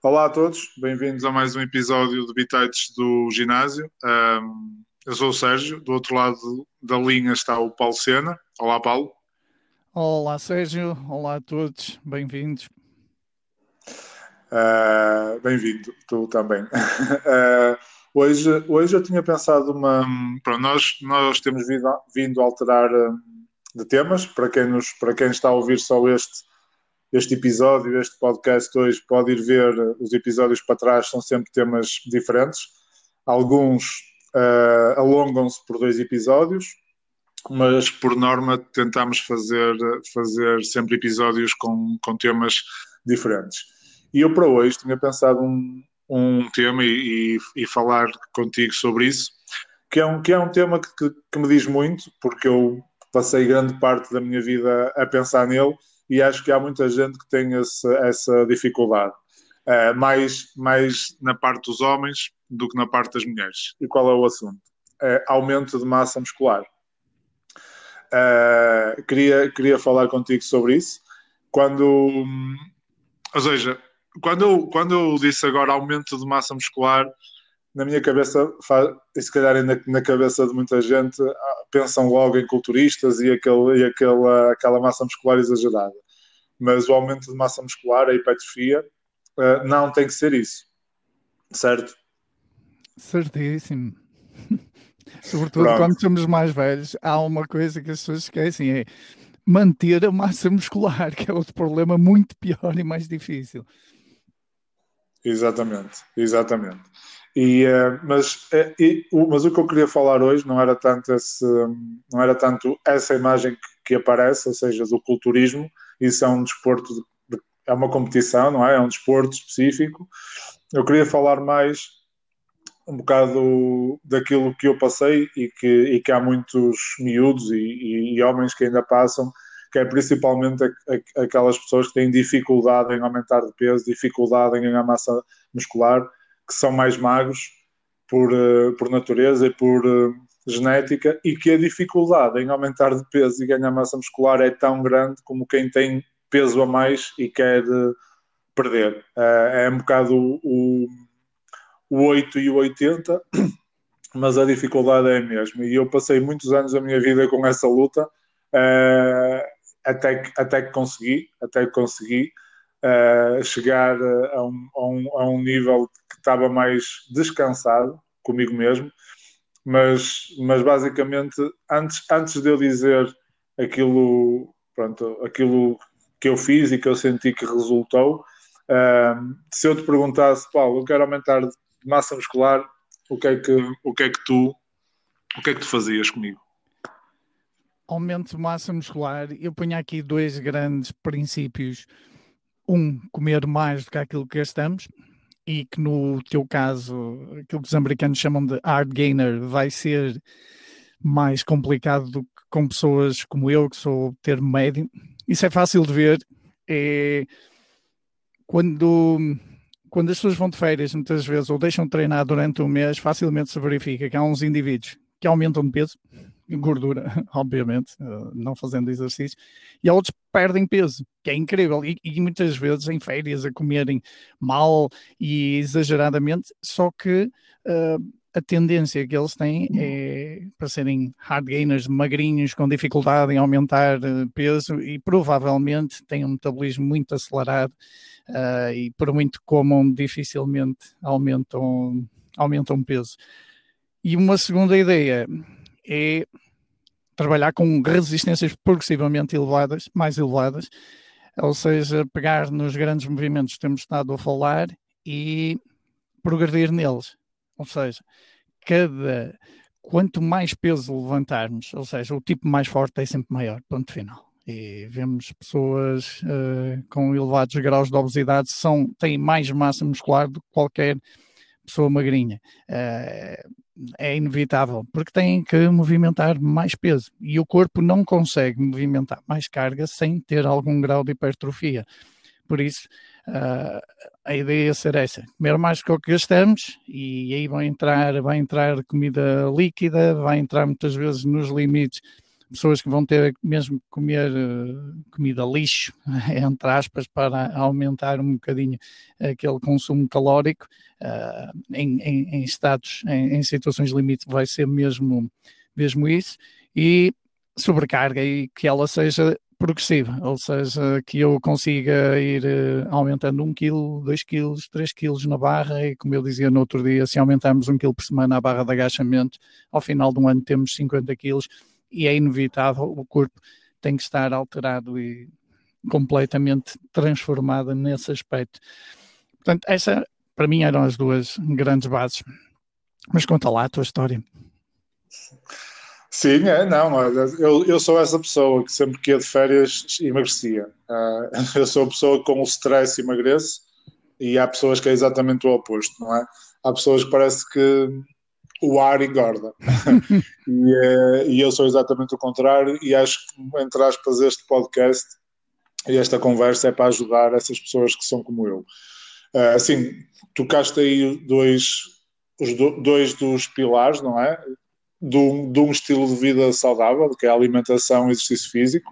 Olá a todos, bem-vindos a mais um episódio de Bitites do Ginásio. Um, eu sou o Sérgio, do outro lado da linha está o Paulo Sena. Olá, Paulo. Olá, Sérgio. Olá a todos, bem-vindos. Uh, Bem-vindo, tu também. Uh, hoje, hoje eu tinha pensado uma. Pronto, nós, nós temos vindo, vindo a alterar um, de temas. Para quem, nos, para quem está a ouvir só este este episódio, este podcast hoje, pode ir ver os episódios para trás, são sempre temas diferentes. Alguns uh, alongam-se por dois episódios, mas por norma tentamos fazer, fazer sempre episódios com, com temas diferentes. E eu para hoje tinha pensado um, um tema e, e, e falar contigo sobre isso, que é um, que é um tema que, que, que me diz muito, porque eu passei grande parte da minha vida a pensar nele e acho que há muita gente que tem esse, essa dificuldade. Uh, mais, mais na parte dos homens do que na parte das mulheres. E qual é o assunto? Uh, aumento de massa muscular. Uh, queria, queria falar contigo sobre isso. Quando, ou seja, quando quando eu disse agora aumento de massa muscular, na minha cabeça, e se calhar na, na cabeça de muita gente, ah, pensam logo em culturistas e, aquele, e aquela, aquela massa muscular exagerada. Mas o aumento de massa muscular, a hipertrofia, uh, não tem que ser isso. Certo? Certíssimo. Sobretudo Pronto. quando somos mais velhos, há uma coisa que as pessoas esquecem: é manter a massa muscular, que é outro problema muito pior e mais difícil. Exatamente, exatamente. E, uh, mas, uh, e, o, mas o que eu queria falar hoje não era tanto, esse, não era tanto essa imagem que, que aparece, ou seja, do culturismo, isso é um desporto, de, é uma competição, não é? É um desporto específico. Eu queria falar mais um bocado daquilo que eu passei e que, e que há muitos miúdos e, e, homens que ainda passam, que é principalmente aquelas pessoas que têm dificuldade em aumentar de peso, dificuldade em ganhar massa muscular, que são mais magros por, eh, por natureza e por eh, genética, e que a dificuldade em aumentar de peso e ganhar massa muscular é tão grande como quem tem peso a mais e quer eh, perder. É um bocado o, o 8 e o 80, mas a dificuldade é a mesma. E eu passei muitos anos da minha vida com essa luta até que, até que consegui, até que consegui uh, chegar a um, a, um, a um nível que estava mais descansado comigo mesmo, mas, mas basicamente antes, antes de eu dizer aquilo, pronto, aquilo que eu fiz e que eu senti que resultou, uh, se eu te perguntasse, Paulo, eu quero aumentar de massa muscular, o que é que, o que, é que tu o que é que tu fazias comigo? aumento de massa muscular, eu ponho aqui dois grandes princípios. Um, comer mais do que aquilo que gastamos, e que no teu caso, aquilo que os americanos chamam de hard gainer, vai ser mais complicado do que com pessoas como eu, que sou termo médio. Isso é fácil de ver. É quando, quando as pessoas vão de férias, muitas vezes, ou deixam de treinar durante um mês, facilmente se verifica que há uns indivíduos que aumentam de peso, gordura, obviamente, eh, não fazendo exercício, e outros perdem peso, que é incrível, e, e, muitas vezes em férias a comerem mal e exageradamente, só que uh, a tendência que eles têm é para serem hard gainers, magrinhos, com dificuldade em aumentar eh, peso e provavelmente têm um metabolismo muito acelerado uh, e por muito comam, dificilmente aumentam, aumentam peso. E uma segunda ideia é trabalhar com resistências progressivamente elevadas, mais elevadas, ou seja, pegar nos grandes movimentos que temos estado a falar e progredir neles. Ou seja, cada quanto mais peso levantarmos, ou seja, o tipo mais forte é sempre maior, ponto final. E vemos pessoas uh, com elevados graus de obesidade são, têm mais massa muscular do que qualquer pessoa magrinha. Uh, é inevitável, porque têm que movimentar mais peso e o corpo não consegue movimentar mais carga sem ter algum grau de hipertrofia. Por isso, uh, a ideia é ser essa: comer mais do que o que gastamos, e aí vai entrar, vai entrar comida líquida, vai entrar muitas vezes nos limites pessoas que vão ter mesmo que comer uh, comida lixo, entre aspas, para aumentar um bocadinho aquele consumo calórico, uh, em, em, em, estados, em, em situações limite, vai ser mesmo, mesmo isso, e sobrecarga e que ela seja progressiva, ou seja, que eu consiga ir uh, aumentando 1 kg, 2 kg, 3 kg na barra. E como eu dizia no outro dia, se aumentarmos 1 kg por semana a barra de agachamento, ao final de um ano temos 50 kg e é inevitável, o corpo tem que estar alterado e completamente transformado nesse aspecto. Portanto, essa para mim eram as duas grandes bases. Mas conta lá a tua história. Sim, é, não, eu, eu sou essa pessoa que sempre que ia de férias emagrecia. Uh, eu sou a pessoa que com o stress emagrece e há pessoas que é exatamente o oposto, não é? Há pessoas que parece que o ar engorda. e, uh, e, eu sou exatamente o contrário e acho que, entre aspas, este podcast e esta conversa é para ajudar essas pessoas que são como eu. Uh, assim, tocaste aí dois, os do, dois dos pilares, não é? de um, de um estilo de vida saudável, que é a alimentação e exercício físico.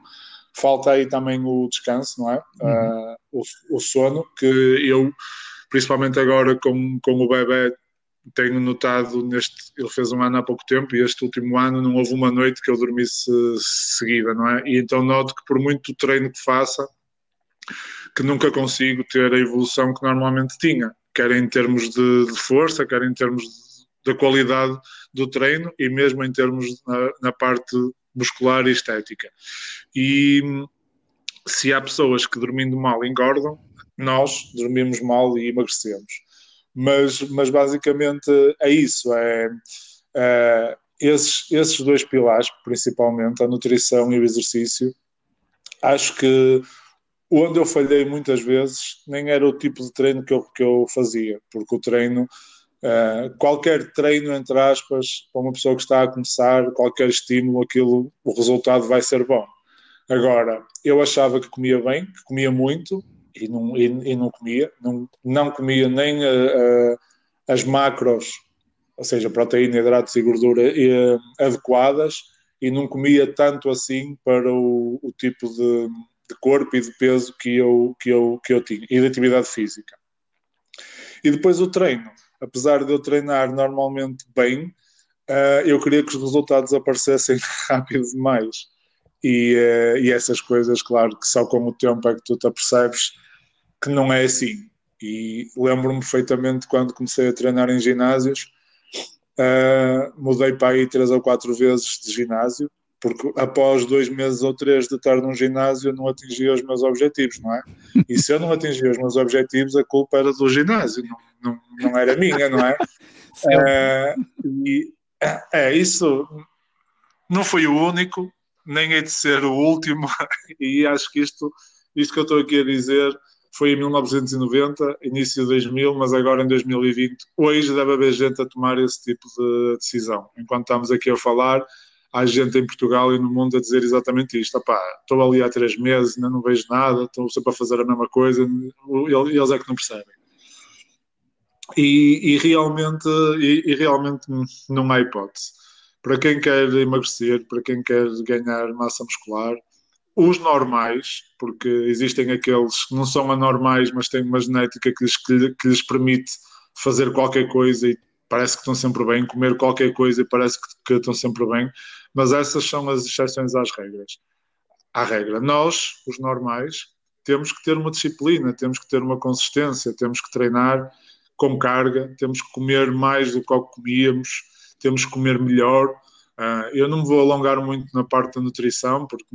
Falta aí também o descanso, não é? Uhum. Uh, o, o, sono, que eu, principalmente agora com, com o bebê, tenho notado neste. Ele fez um ano há pouco tempo e este último ano não houve uma noite que eu dormisse seguida, não é? E então noto que por muito treino que faça, que nunca consigo ter a evolução que normalmente tinha, quer em termos de, de força, quer em termos da qualidade do treino e mesmo em termos na, na parte muscular e estética. E se há pessoas que dormindo mal engordam, nós dormimos mal e emagrecemos. Mas, mas basicamente é isso, é, é esses, esses dois pilares, principalmente a nutrição e o exercício, acho que onde eu falhei muitas vezes nem era o tipo de treino que eu, que eu fazia, porque o treino Uh, qualquer treino, entre aspas, para uma pessoa que está a começar, qualquer estímulo, aquilo, o resultado vai ser bom. Agora, eu achava que comia bem, que comia muito, e não, e, e não comia, não, não comia nem uh, uh, as macros, ou seja, proteína, hidratos e gordura adequadas, e não comia tanto assim para o, o tipo de, de, corpo e de peso que eu, que, eu, que eu tinha, e de atividade física. E depois o treino apesar de eu treinar normalmente bem, uh, eu queria que os resultados aparecessem rápido demais. E, uh, e, essas coisas, claro, que só com o tempo é que tu te apercebes que não é assim. E lembro-me perfeitamente quando comecei a treinar em ginásios, uh, mudei para aí três ou quatro vezes de ginásio, porque após dois meses ou três de estar num ginásio eu não atingia os meus objetivos, não é? E se eu não atingia os meus objetivos, a culpa era do ginásio, não, não, não era minha, não é? é e, é, isso não foi o único, nem é de ser o último, e acho que isto, isto que eu estou aqui a dizer foi em 1990, início de 2000, mas agora em 2020, hoje deve haver gente a tomar esse tipo de decisão. Enquanto estamos aqui a falar, há gente em Portugal e no mundo a dizer exatamente isto. Estou ali há três meses, ainda não vejo nada, estou sempre a fazer a mesma coisa, eles é que não percebem. E, e realmente, e, e, realmente não há hipótese. Para quem quer emagrecer, para quem quer ganhar massa muscular, os normais, porque existem aqueles que não são anormais, mas têm uma genética que lhes, que lhes permite fazer qualquer coisa e parece que estão sempre bem, comer qualquer coisa e parece que, que estão sempre bem, mas essas são as exceções às regras. À regra, nós, os normais, temos que ter uma disciplina, temos que ter uma consistência, temos que treinar com carga, temos que comer mais do que comíamos, temos que comer melhor. Uh, eu não me vou alongar muito na parte da nutrição, porque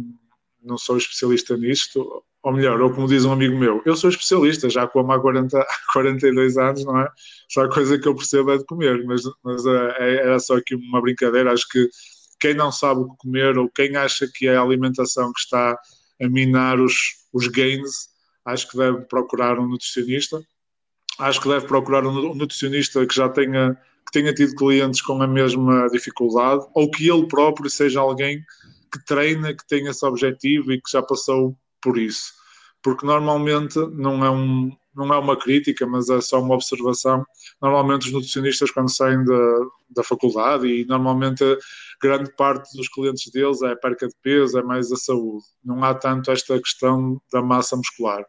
não sou especialista nisto, ou melhor, ou como diz um amigo meu, eu sou especialista, já como há 40, 42 anos, não é? Só a coisa que eu percebo é de comer, mas, mas é, é, era só aqui uma brincadeira. Acho que quem não sabe o que comer ou quem acha que é a alimentação que está a minar os, os gains, acho que deve procurar um nutricionista. Acho que deve procurar um nutricionista que já tenha, que tenha tido clientes com a mesma dificuldade ou que ele próprio seja alguém que treina, que tenha esse objetivo e que já passou por isso. Porque normalmente não é um, não é uma crítica, mas é só uma observação. Normalmente os nutricionistas quando saem da, da faculdade e normalmente grande parte dos clientes deles é perca de peso, é mais a saúde. Não há tanto esta questão da massa muscular.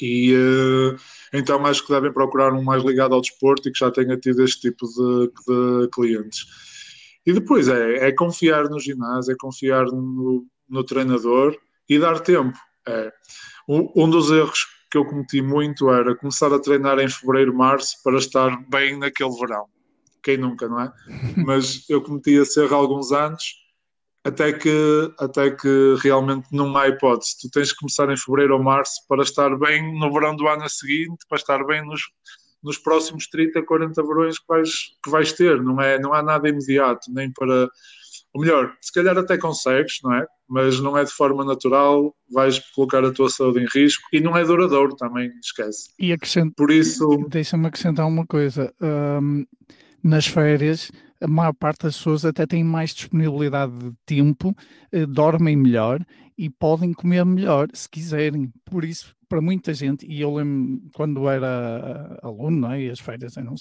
E uh, então acho que devem procurar um mais ligado ao desporto e que já tenha tido este tipo de, de clientes. E depois é, é, confiar no ginásio, é confiar no, no treinador e dar tempo. É. Um, dos erros que eu cometi muito era começar a treinar em fevereiro, março para estar bem naquele verão. Quem nunca, não é? Mas eu cometi esse erro há alguns anos até que, até que realmente não há hipótese. Tu tens que começar em fevereiro ou março para estar bem no verão do ano seguinte, para estar bem nos, nos próximos 30, 40 verões que vais, que vais ter. Não, é, não há nada imediato, nem para. Ou melhor, se calhar até consegues, não é? Mas não é de forma natural, vais colocar a tua saúde em risco e não é duradouro também, esquece. E acrescent... Por isso. Deixa-me acrescentar uma coisa. Um, nas férias a maior parte das pessoas até têm mais disponibilidade de tempo, eh, dormem melhor e podem comer melhor se quiserem. Por isso, para muita gente, e eu lembro quando era aluno, é? e as feiras eram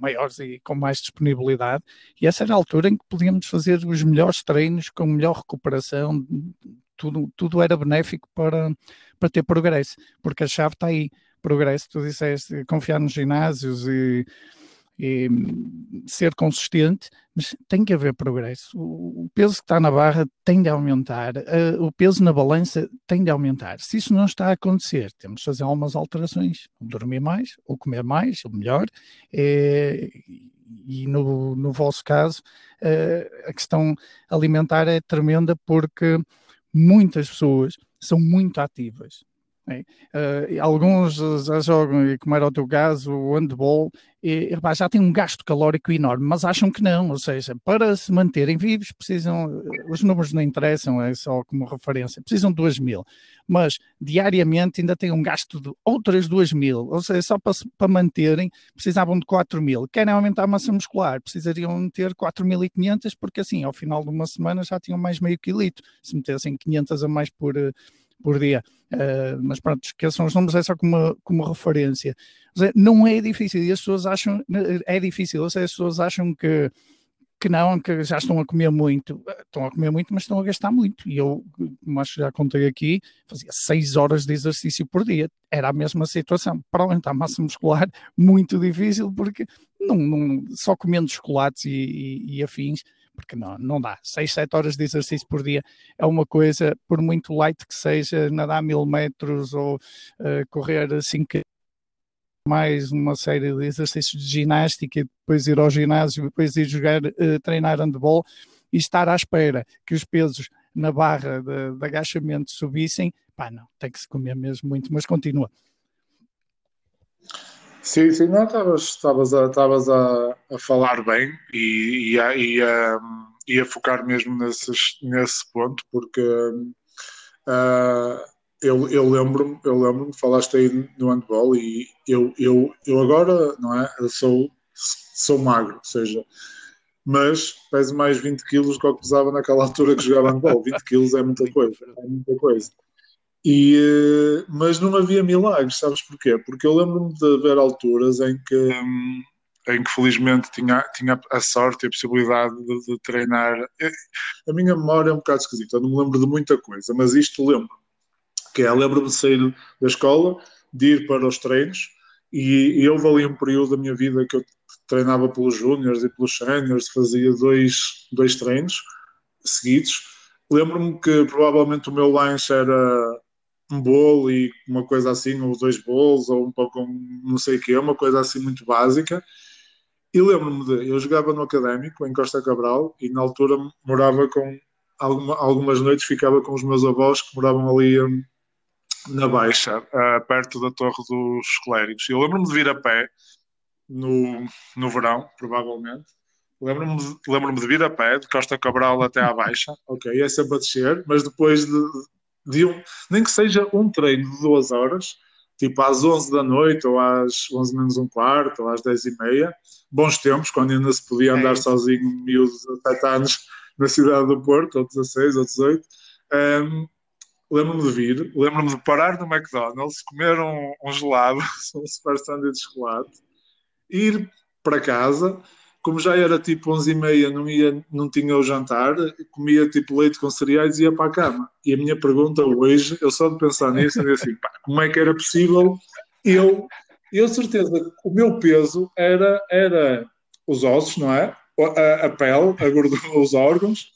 maiores e com mais disponibilidade, e essa era a altura em que podíamos fazer os melhores treinos com melhor recuperação, tudo, tudo era benéfico para, para ter progresso, porque a chave está aí. Progresso, tu disseste, confiar nos ginásios e e, ser consistente, mas tem que haver progresso. O, peso que está na barra tem de aumentar, uh, o peso na balança tem de aumentar. Se isso não está a acontecer, temos de fazer algumas alterações, dormir mais, ou comer mais, ou melhor, é, e no, no vosso caso, uh, a questão alimentar é tremenda porque muitas pessoas são muito ativas Uh, alguns já jogam, e como era o teu caso, o handball, e, e, já tem um gasto calórico enorme, mas acham que não, ou seja, para se manterem vivos precisam, os números não interessam, é só como referência, precisam de 2 mil, mas diariamente ainda têm um gasto de outras 2 mil, ou seja, só para, para manterem precisavam de 4 mil, querem aumentar a massa muscular, precisariam ter 4.500, porque assim, ao final de uma semana já tinham mais meio quilito, se metessem 500 a mais por por dia. Uh, mas pronto, esqueçam os números, é só como, como referência. Seja, não é difícil, e as pessoas acham, é difícil, ou seja, as pessoas acham que, que não, que já estão a comer muito, estão a comer muito, mas estão a gastar muito. E eu, como acho que já contei aqui, fazia 6 horas de exercício por dia, era a mesma situação. Para aumentar a massa muscular, muito difícil, porque não, não só comendo chocolates e, e, e afins, porque não, não dá. 6, 7 horas de exercício por dia é uma coisa, por muito light que seja, nadar mil metros ou uh, correr 5 mais uma série de exercícios de ginástica depois ir ao ginásio, depois ir jogar, uh, treinar handball e estar à espera que os pesos na barra de, de agachamento subissem, pá, não, tem que se comer mesmo muito, mas continua. Sim, sim, não, estavas a, a, a falar bem e, e, a, e, a, e a focar mesmo nesses, nesse ponto, porque uh, eu, eu lembro-me, eu lembro-me, falaste aí no handball e eu, eu, eu agora, não é, eu sou, sou magro, ou seja, mas peso mais 20 quilos do que eu pesava naquela altura que jogava handball, 20 quilos é muita coisa, é muita coisa. E, mas não havia milagres, sabes porquê? Porque eu lembro-me de haver alturas em que, hum, em que felizmente tinha, tinha a sorte e a possibilidade de, de, treinar. Eh, a minha memória é um bocado esquisita, eu não me lembro de muita coisa, mas isto lembro. Que é, lembro-me de sair da escola, de ir para os treinos, e, e houve ali um período da minha vida que eu treinava pelos júniores e pelos séniores, fazia dois, dois treinos seguidos. Lembro-me que provavelmente o meu lanche era um bolo e uma coisa assim, ou dois bolos, ou um pouco, não sei o que, uma coisa assim muito básica. E lembro-me de, eu jogava no académico, em Costa Cabral, e na altura morava com, alguma, algumas noites ficava com os meus avós que moravam ali um, na Baixa, perto da Torre dos Clérigos. Eu lembro-me de vir a pé no, no verão, provavelmente. Lembro-me de, lembro de vir a pé, de Costa Cabral até à Baixa, ok, é sempre a descer, mas depois de, de um, nem que seja um treino de duas horas, tipo às 11 da noite, ou às 11 menos um quarto, ou às 10 e meia, bons tempos, quando ainda se podia é andar é sozinho, miúdo de 17 anos, na cidade do Porto, ou 16, ou 18. Um, lembro-me de vir, lembro-me de parar no McDonald's, comer um, um gelado, um super sanduíche de chocolate, ir para casa, como já era tipo 11 e meia, não, ia, não tinha o jantar, comia tipo leite com cereais e ia para a cama. E a minha pergunta hoje, eu só de pensar nisso, eu assim, pá, como é que era possível eu, eu certeza o meu peso era, era os ossos, não é? A, a pele, a gordura, os órgãos,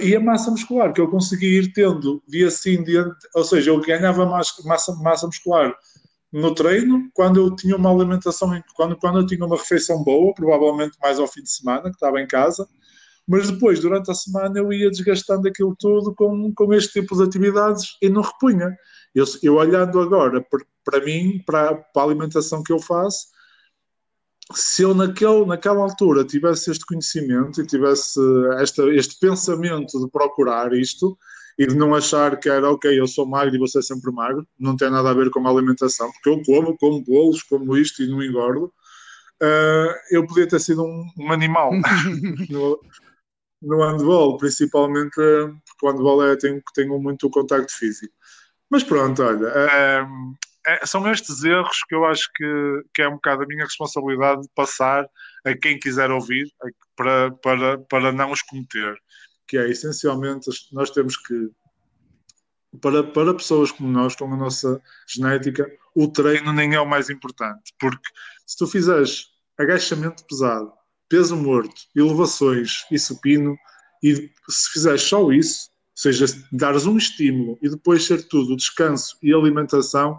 e a massa muscular que eu consegui ir tendo dia sim, dia, ou seja, eu ganhava massa, massa muscular no treino, quando eu tinha uma alimentação, quando, quando eu tinha uma refeição boa, provavelmente mais ao fim de semana, que estava em casa, mas depois, durante a semana, eu ia desgastando aquilo tudo com, com este tipo de atividades e não repunha. Eu, eu olhando agora para mim, para, a alimentação que eu faço, se eu naquele, naquela altura tivesse este conhecimento e tivesse esta, este pensamento de procurar isto, e de não achar que era ok, eu sou magro e vou ser sempre magro, não tem nada a ver com a alimentação, porque eu como, como bolos, como isto e não engordo, uh, eu podia ter sido um, um animal no, no handball, principalmente porque o handball é, tem, tem muito contacto físico. Mas pronto, olha, é, é, são estes erros que eu acho que, que é um bocado a minha responsabilidade de passar a quem quiser ouvir para, para, para não os cometer que é essencialmente nós temos que para, para pessoas como nós, com a nossa genética, o treino nem é o mais importante, porque se tu fizeres agachamento pesado, peso morto, elevações e supino, e se fizeres só isso, ou seja, dares um estímulo e depois ser tudo descanso e alimentação,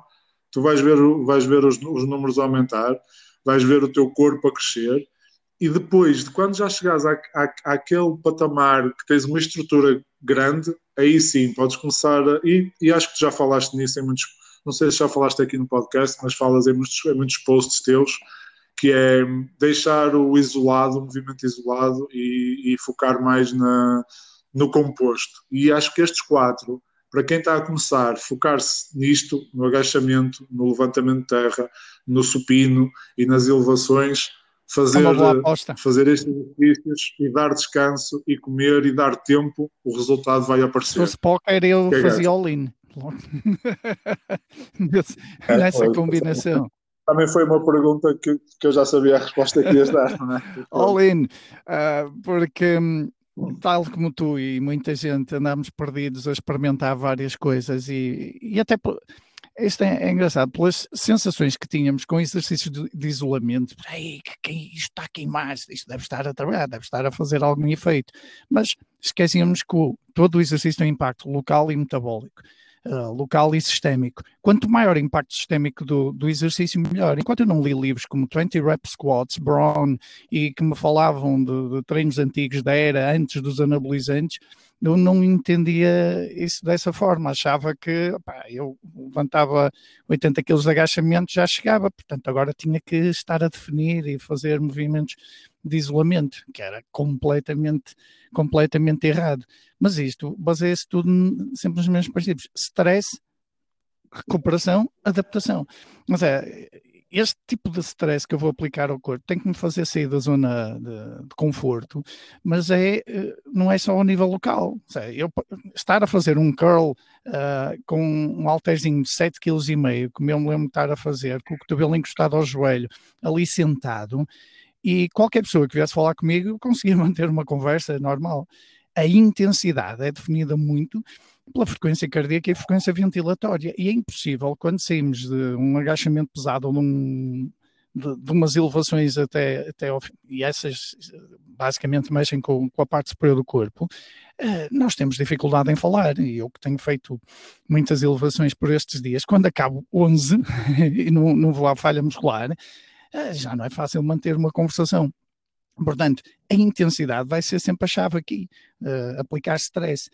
tu vais ver, vais ver os, os números aumentar, vais ver o teu corpo a crescer e depois, de quando já chegares àquele patamar que tens uma estrutura grande, aí sim podes começar a, e, e, acho que já falaste nisso em muitos, não sei se já falaste aqui no podcast, mas falas em muitos, em muitos posts teus, que é deixar o isolado, o movimento isolado e, e focar mais na, no composto. E acho que estes quatro, para quem está a começar, focar-se nisto, no agachamento, no levantamento de terra, no supino e nas elevações, fazer, é fazer estes exercícios e dar descanso e comer e dar tempo, o resultado vai aparecer. Se fosse póquer, eu que é fazia all-in. Nessa é, combinação. Também foi uma pergunta que, que eu já sabia a resposta que ias dar, não é? All-in, uh, porque hum, tal como tu e muita gente andamos perdidos a experimentar várias coisas e, e até isto é, é, engraçado, pelas sensações que tínhamos com exercícios de, de isolamento. Ei, que, isto está a queimar, isto deve estar a trabalhar, deve estar a fazer algum efeito. Mas esquecíamos que o, todo o exercício tem impacto local e metabólico. Uh, local e sistémico. Quanto maior o impacto sistémico do, do, exercício, melhor. Enquanto eu não li livros como 20 Rep Squats, Brown, e que me falavam de, de treinos antigos da era antes dos anabolizantes, eu não entendia isso dessa forma, achava que eu levantava 80 quilos de agachamento, já chegava, portanto agora tinha que estar a definir e fazer movimentos de isolamento, que era completamente, completamente errado. Mas isto baseia-se tudo sempre nos mesmos princípios: stress, recuperação, adaptação. Mas é, este tipo de stress que eu vou aplicar ao corpo tem que me fazer sair da zona de, de conforto, mas é, eh, não é só ao nível local. Eu estar a fazer um curl uh, com um halterzinho de 7,5 kg, como eu me lembro de estar a fazer, com o cotovelo encostado ao joelho, ali sentado, e qualquer pessoa que viesse falar comigo conseguia manter uma conversa normal. A intensidade é definida muito pela frequência cardíaca e frequência ventilatória. E é impossível, quando saímos de um agachamento pesado ou de, um, de, umas elevações até, até ao, e essas basicamente mexem com, com a parte superior do corpo, uh, nós temos dificuldade em falar. E eu que tenho feito muitas elevações por estes dias, quando acabo 11 e não, não vou à falha muscular, uh, já não é fácil manter uma conversação. Portanto, a intensidade vai ser sempre a chave aqui, uh, aplicar stress.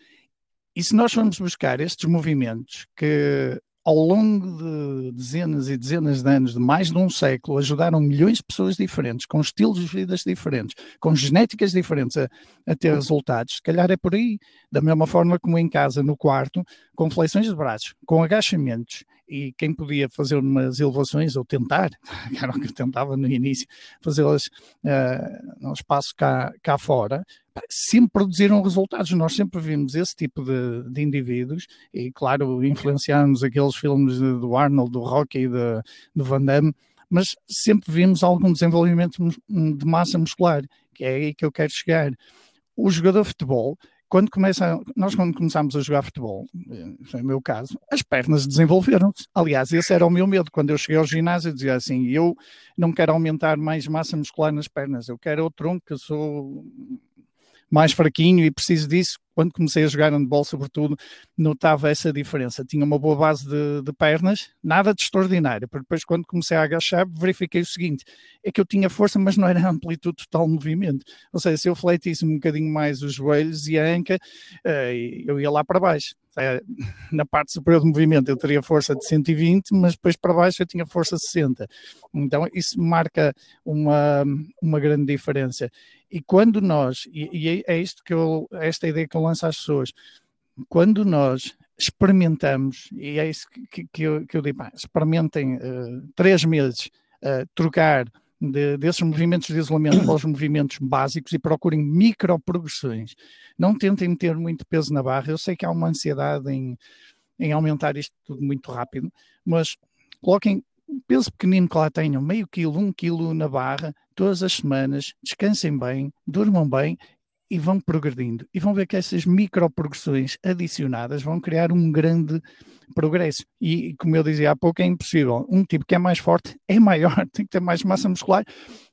E se nós formos buscar estes movimentos que ao longo de dezenas e dezenas de anos, de mais de um século, ajudaram milhões de pessoas diferentes, com estilos de vida diferentes, com genéticas diferentes a, a, ter resultados, se calhar é por aí. Da mesma forma como em casa, no quarto, com flexões de braços, com agachamentos e quem podia fazer umas elevações ou tentar, que era o que eu tentava no início, fazê-las uh, no espaço cá, cá fora, sempre produziram resultados. Nós sempre vimos esse tipo de, de indivíduos e, claro, influenciamos aqueles filmes do Arnold, do Rocky e do Van Damme, mas sempre vimos algum desenvolvimento de massa muscular, que é aí que eu quero chegar. O jogador de futebol, quando começa, nós quando começámos a jogar futebol, no meu caso, as pernas desenvolveram-se. Aliás, esse era o meu medo. Quando eu cheguei ao ginásio, eu dizia assim: eu não quero aumentar mais massa muscular nas pernas, eu quero o tronco, eu sou mais fraquinho e preciso disso. Quando comecei a jogar handball, sobretudo, notava essa diferença. Tinha uma boa base de, de pernas, nada de extraordinário. Porque depois, quando comecei a agachar, verifiquei o seguinte: é que eu tinha força, mas não era amplitude total de movimento. Ou seja, se eu fletisse um bocadinho mais os joelhos e a anca, eh, eu ia lá para baixo. Na parte superior do movimento eu teria força de 120, mas depois para baixo eu tinha força de 60. Então isso marca uma, uma grande diferença. E quando nós, e, e é isto que eu, esta ideia que eu lanço às pessoas, quando nós experimentamos, e é isso que, que, eu, que eu digo, experimentem uh, três meses uh, trocar de, desses movimentos de isolamento para os movimentos básicos e procurem micro progressões. Não tentem meter muito peso na barra. Eu sei que há uma ansiedade em, em aumentar isto tudo muito rápido, mas coloquem peso pequenino que lá tenham, meio quilo, um quilo na barra, todas as semanas, descansem bem, durmam bem e vão progredindo. E vão ver que essas micro progressões adicionadas vão criar um grande progresso. E, como eu dizia há pouco, é impossível. Um tipo que é mais forte é maior, tem que ter mais massa muscular,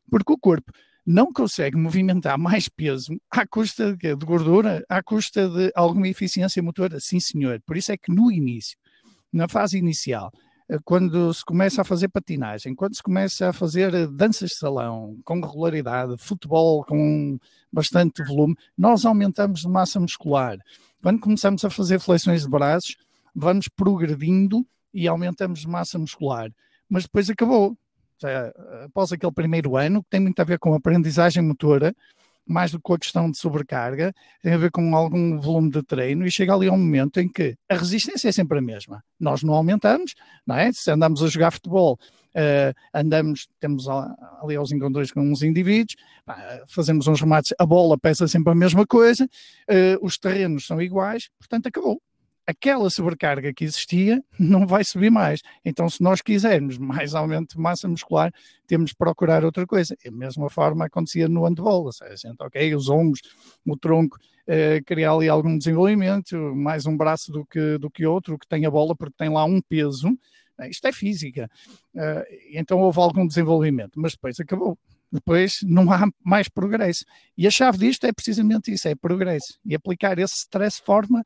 porque o corpo não consegue movimentar mais peso à custa de, de gordura, à custa de alguma eficiência motora. Sim, senhor. Por isso é que no início, na fase inicial, quando se começa a fazer patinagem, quando se começa a fazer eh, danças de salão com regularidade, futebol com bastante volume, nós aumentamos de massa muscular. Quando começamos a fazer flexões de braços, vamos progredindo e aumentamos de massa muscular. Mas depois acabou. Já, após aquele primeiro ano, que tem muito a ver com aprendizagem motora, mais do que com a questão de sobrecarga, tem a ver com algum volume de treino e chega ali um momento em que a resistência é sempre a mesma. Nós não aumentamos, não é? Se andamos a jogar futebol, uh, andamos, temos ali aos encontros com uns indivíduos, fazemos uns remates, a bola pesa sempre a mesma coisa, uh, os terrenos são iguais, portanto acabou aquela sobrecarga que existia não vai subir mais. Então, se nós quisermos mais aumento de massa muscular, temos de procurar outra coisa. E da mesma forma acontecia no handball, ou seja, gente, ok, os ombros, o tronco, eh, criar ali algum desenvolvimento, mais um braço do que, do que outro, que tem a bola, porque tem lá um peso. Isto é física. Uh, então houve algum desenvolvimento, mas depois acabou. Depois não há mais progresso. E a chave disto é precisamente isso: é progresso. E aplicar esse stress forma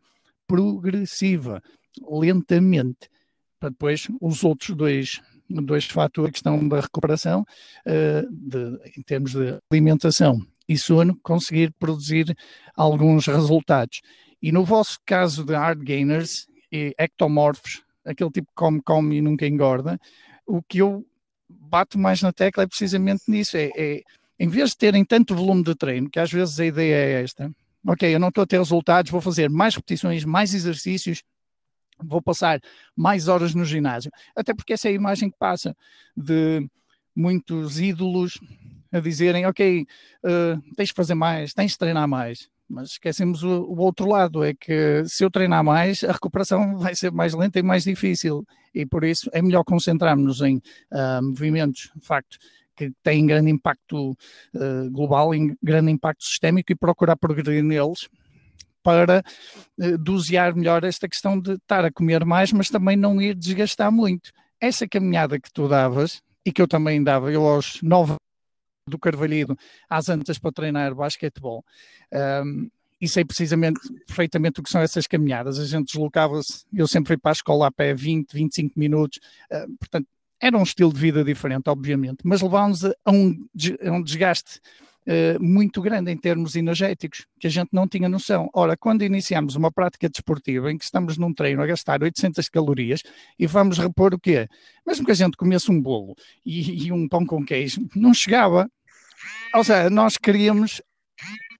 progressiva, lentamente, para depois os outros dois, dois fatores, a questão da recuperação, uh, de, em termos de alimentação e sono, conseguir produzir alguns resultados. E no vosso caso de hard gainers e ectomorfos, aquele tipo que come, come e nunca engorda, o que eu bato mais na tecla é precisamente nisso, é, é em vez de terem tanto volume de treino, que às vezes a ideia é esta, ok, eu não estou a ter resultados, vou fazer mais repetições, mais exercícios, vou passar mais horas no ginásio. Até porque essa é a imagem que passa de muitos ídolos a dizerem, ok, uh, tens de fazer mais, tens de treinar mais. Mas esquecemos o, o, outro lado, é que se eu treinar mais, a recuperação vai ser mais lenta e mais difícil. E por isso é melhor concentrarmos em uh, movimentos, de facto, que têm grande impacto uh, global, em grande impacto sistémico e procurar progredir neles para uh, dosear melhor esta questão de estar a comer mais, mas também não ir desgastar muito. Essa caminhada que tu davas e que eu também dava, eu aos nove do Carvalhido às antas para treinar basquetebol. Um, e sei precisamente, perfeitamente o que são essas caminhadas. A gente deslocava-se, eu sempre fui para a escola a pé 20, 25 minutos, uh, portanto, era um estilo de vida diferente, obviamente, mas levámos a um, a um desgaste uh, muito grande em termos energéticos, que a gente não tinha noção. Ora, quando iniciamos uma prática desportiva em que estamos num treino a gastar 800 calorias e vamos repor o quê? Mesmo que a gente comesse um bolo e, e um pão com queijo, não chegava. Ou seja, nós queríamos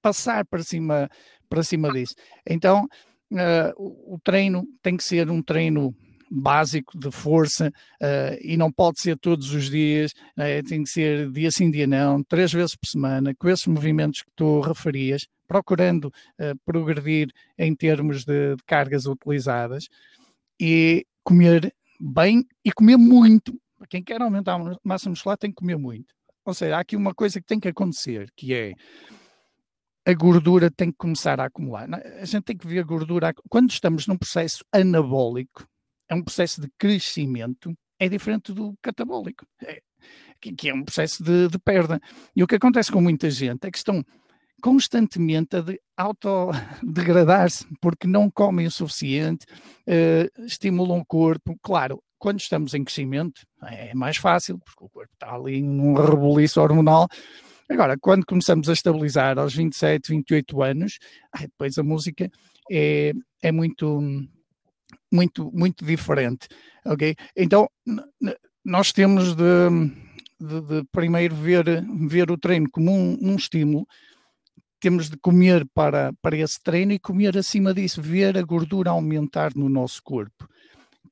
passar para cima, para cima disso. Então, uh, o treino tem que ser um treino básico de força uh, e não pode ser todos os dias, uh, tem que ser dia sim, dia não, três vezes por semana, com esses movimentos que tu referias, procurando uh, progredir em termos de, de cargas utilizadas e comer bem e comer muito. Quem quer aumentar a massa muscular tem que comer muito. Ou seja, há aqui uma coisa que tem que acontecer, que é a gordura tem que começar a acumular. A gente tem que ver a gordura. Quando estamos num processo anabólico, é um processo de crescimento, é diferente do catabólico, é, que, é um processo de, de, perda. E o que acontece com muita gente é que estão constantemente a de autodegradar-se, porque não comem o suficiente, uh, estimulam o corpo. Claro, quando estamos em crescimento é mais fácil, porque o corpo está ali num rebuliço hormonal, Agora, quando começamos a estabilizar aos 27, 28 anos, depois a música é, é muito, muito, muito diferente, ok? Então, nós temos de, de, de, primeiro ver, ver o treino como um, um estímulo, temos de comer para, para esse treino e comer acima disso, ver a gordura aumentar no nosso corpo.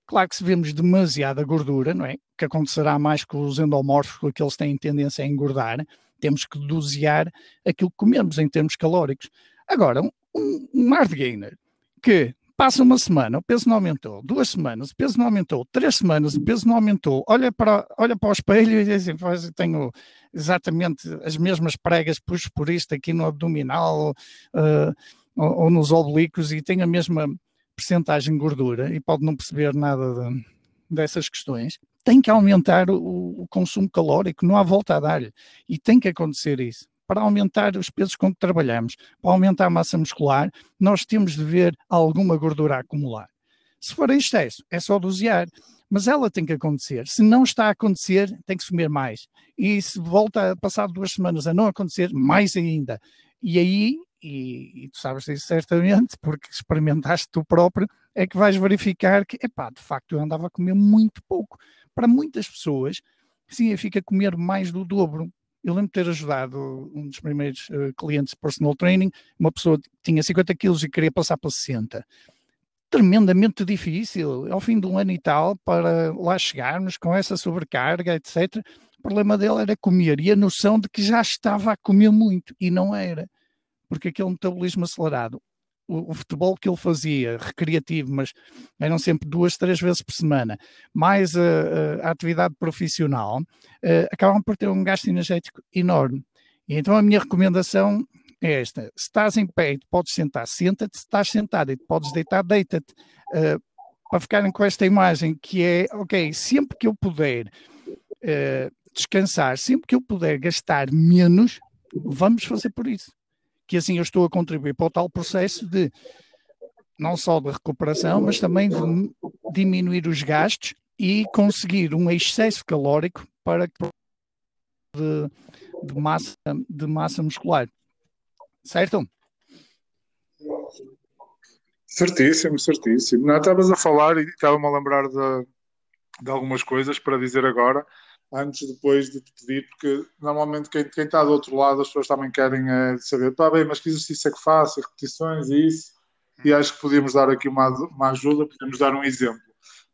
Claro que se vemos demasiada gordura, não é? Que acontecerá mais com os endomorfos, porque eles têm tendência a engordar, temos que dosear aquilo que comemos em termos calóricos. Agora, um, um hard gainer que passa uma semana, o peso não aumentou, duas semanas, o peso não aumentou, três semanas, o peso não aumentou, olha para, olha para o espelho e diz assim, tenho exatamente as mesmas pregas, puxo por isto aqui no abdominal uh, ou, ou, nos oblíquos e tenho a mesma percentagem de gordura. E pode não perceber nada de, dessas questões. Tem que aumentar o, o consumo calórico, não há volta a dar. E tem que acontecer isso. Para aumentar os pesos com que trabalhamos, para aumentar a massa muscular, nós temos de ver alguma gordura acumular. Se for em excesso, é só dosear. Mas ela tem que acontecer. Se não está a acontecer, tem que comer mais. E se volta a passar duas semanas a não acontecer, mais ainda. E aí, e, e tu sabes isso certamente, porque experimentaste tu próprio, é que vais verificar que, epá, de facto eu andava a comer muito pouco para muitas pessoas significa comer mais do dobro. Eu lembro de ter ajudado um dos primeiros uh, clientes de personal training, uma pessoa que tinha 50 quilos e queria passar para 60. Tremendamente difícil, ao fim de um ano e tal, para lá chegarmos com essa sobrecarga, etc. O problema dele era comer e a noção de que já estava a comer muito e não era, porque aquele metabolismo acelerado o, o, futebol que ele fazia, recreativo, mas eram sempre duas, três vezes por semana, mais a, a, atividade profissional, uh, acabavam por ter um gasto energético enorme. E então a minha recomendação é esta: se estás em pé e podes sentar, senta-te, se estás sentado e podes deitar, deita-te. Uh, para ficarem com esta imagem que é, ok, sempre que eu puder uh, descansar, sempre que eu puder gastar menos, vamos fazer por isso que assim eu estou a contribuir para o tal processo de não só de recuperação, mas também de diminuir os gastos e conseguir um excesso calórico para de, de massa de massa muscular. Certo? Certíssimo, certíssimo. Não, estavas a falar e estava-me a lembrar de, de algumas coisas para dizer agora antes depois de te pedir, porque normalmente quem, quem está do outro lado, as pessoas também querem é, saber, pá, bem, mas que exercício é que faço, repetições e isso, e acho que podíamos dar aqui uma, uma ajuda, podemos dar um exemplo.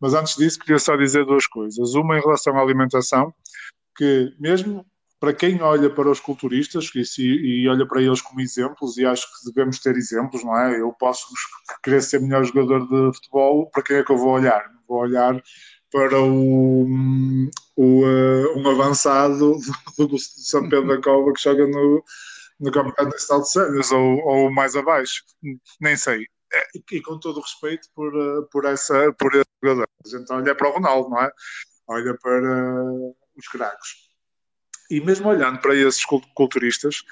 Mas antes disso, queria só dizer duas coisas. Uma em relação à alimentação, que mesmo para quem olha para os culturistas e, e, olha para eles como exemplos, e acho que devemos ter exemplos, não é? Eu posso querer ser melhor jogador de futebol, para quem é que eu vou olhar? Vou olhar para o, o, uh, um avançado do, do São Pedro da Cova que joga no, no Campeonato Nacional de Sénios ou, ou mais abaixo, nem sei. É, e, e, com todo o respeito por, uh, por, essa, por esses jogadores. Então olha para o Ronaldo, não é? Olha para uh, os craques. E mesmo olhando para esses culturistas,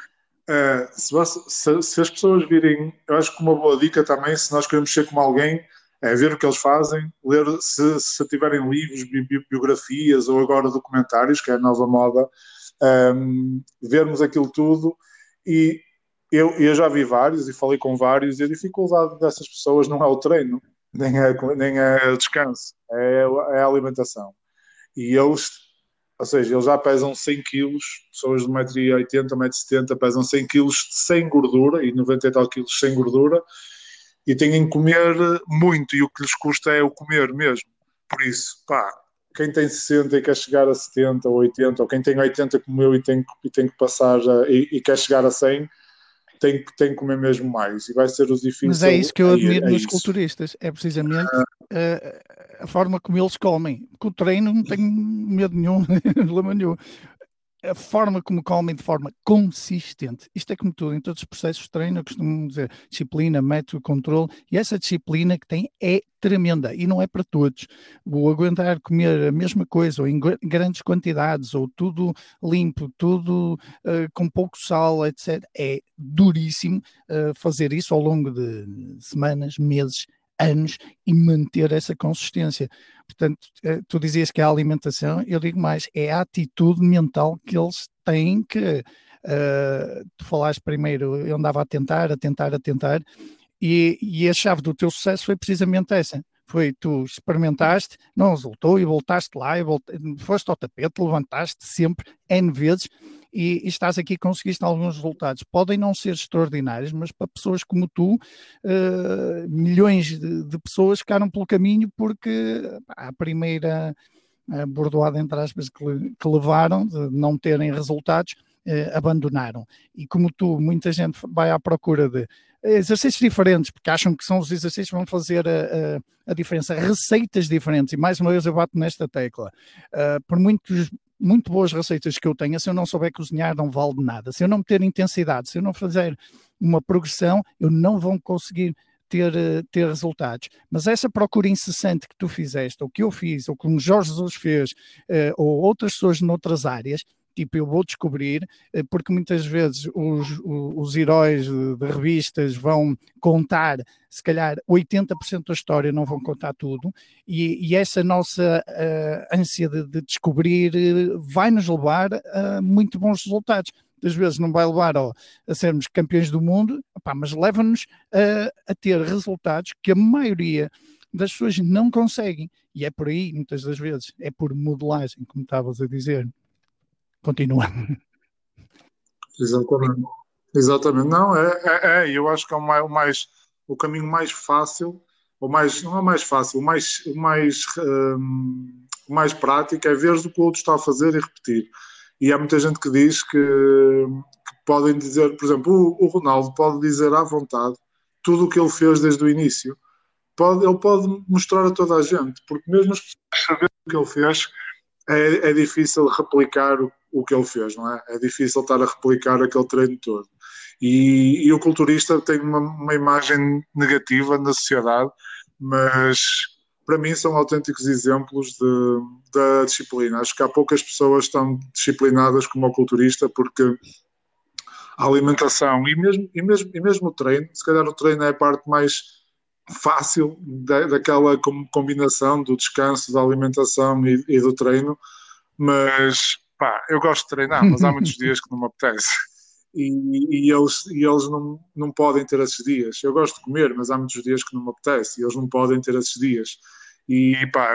se, se, se, as pessoas virem, eu acho que uma boa dica também, se nós queremos ser como alguém, é ver o que eles fazem, ler se, se tiverem livros, bi, biografias ou agora documentários, que é a nova moda, um, vermos aquilo tudo e eu, eu já vi vários e falei com vários e a dificuldade dessas pessoas não é o treino, nem é, nem é o descanso, é, é a alimentação. E eles, ou seja, eles já pesam 100 quilos, pessoas de 1,80m, 1,70m pesam 100 quilos sem gordura e 90 e tal quilos sem gordura e têm que comer muito e o que lhes custa é o comer mesmo. Por isso, pá, quem tem 60 e quer chegar a 70 ou 80, ou quem tem 80 como eu e tem, e tem que passar a, e, e, quer chegar a 100, tem, tem que comer mesmo mais. E vai ser os difíceis. Mas é isso que eu admiro é, é nos isso. culturistas, é precisamente uh, a forma como eles comem. Com o treino não tenho medo nenhum, problema nenhum a forma como comem de forma consistente. Isto é como tudo, em todos os processos de treino, eu costumo dizer disciplina, método, controle, e essa disciplina que tem é tremenda e não é para todos. O aguentar comer a mesma coisa ou em grandes quantidades ou tudo limpo, tudo uh, com pouco sal, etc. É duríssimo uh, fazer isso ao longo de semanas, meses, anos e manter essa consistência. Portanto, eh, tu dizias que é a alimentação, eu digo mais, é a atitude mental que eles têm que. Uh, tu falaste primeiro, eu andava a tentar, a tentar, a tentar, e, e a chave do teu sucesso foi precisamente essa foi tu experimentaste, não resultou e voltaste lá, e volte, foste ao tapete, levantaste sempre N vezes e, estás aqui conseguiste alguns resultados. Podem não ser extraordinários, mas para pessoas como tu, uh, milhões de, de, pessoas ficaram pelo caminho porque a primeira bordoada, entre aspas, que, que levaram de não terem resultados, uh, abandonaram. E como tu, muita gente vai à procura de exercícios diferentes, porque acham que são os exercícios que vão fazer a, a, a diferença, receitas diferentes, e mais uma vez eu bato nesta tecla. Uh, por muitos muito boas receitas que eu tenha, se eu não souber cozinhar, não vale nada. Se eu não ter intensidade, se eu não fazer uma progressão, eu não vou conseguir ter, eh, ter resultados. Mas essa procura incessante que tu fizeste, ou que eu fiz, ou como Jorge Jesus fez, uh, ou outras pessoas noutras áreas, tipo, eu vou descobrir, eh, porque muitas vezes os, os heróis de revistas vão contar, se calhar 80% da história, não vão contar tudo, e, e essa nossa uh, ânsia de, de descobrir uh, vai nos levar a muito bons resultados. Às vezes não vai levar a sermos campeões do mundo, opá, mas leva-nos a, a ter resultados que a maioria das pessoas não conseguem. E é por aí, muitas das vezes, é por modelagem, como estavas a dizer. Continua. Exatamente. Exatamente. Não, é, é, é, eu acho que é o mais, o caminho mais fácil, ou mais, não é mais fácil, o mais, o mais, um, mais prático é ver o que o outro está a fazer e repetir. E há muita gente que diz que, que podem dizer, por exemplo, o, o, Ronaldo pode dizer à vontade tudo o que ele fez desde o início. Pode, ele pode mostrar a toda a gente, porque mesmo as pessoas sabendo o que ele fez, é, é difícil replicar o, o, que ele fez, não é? É difícil estar a replicar aquele treino todo. E, e o culturista tem uma, uma, imagem negativa na sociedade, mas para mim são autênticos exemplos de, da disciplina. Acho que há poucas pessoas tão disciplinadas como o culturista, porque a alimentação e mesmo, e mesmo, e mesmo o treino, se calhar o treino é a parte mais fácil da, daquela combinação do descanso, da alimentação e, e, do treino, mas pá, eu gosto de treinar, mas há muitos dias que não me apetece. E, e, eles, e eles não, não podem ter esses dias. Eu gosto de comer, mas há muitos dias que não me apetece e eles não podem ter esses dias. E pá,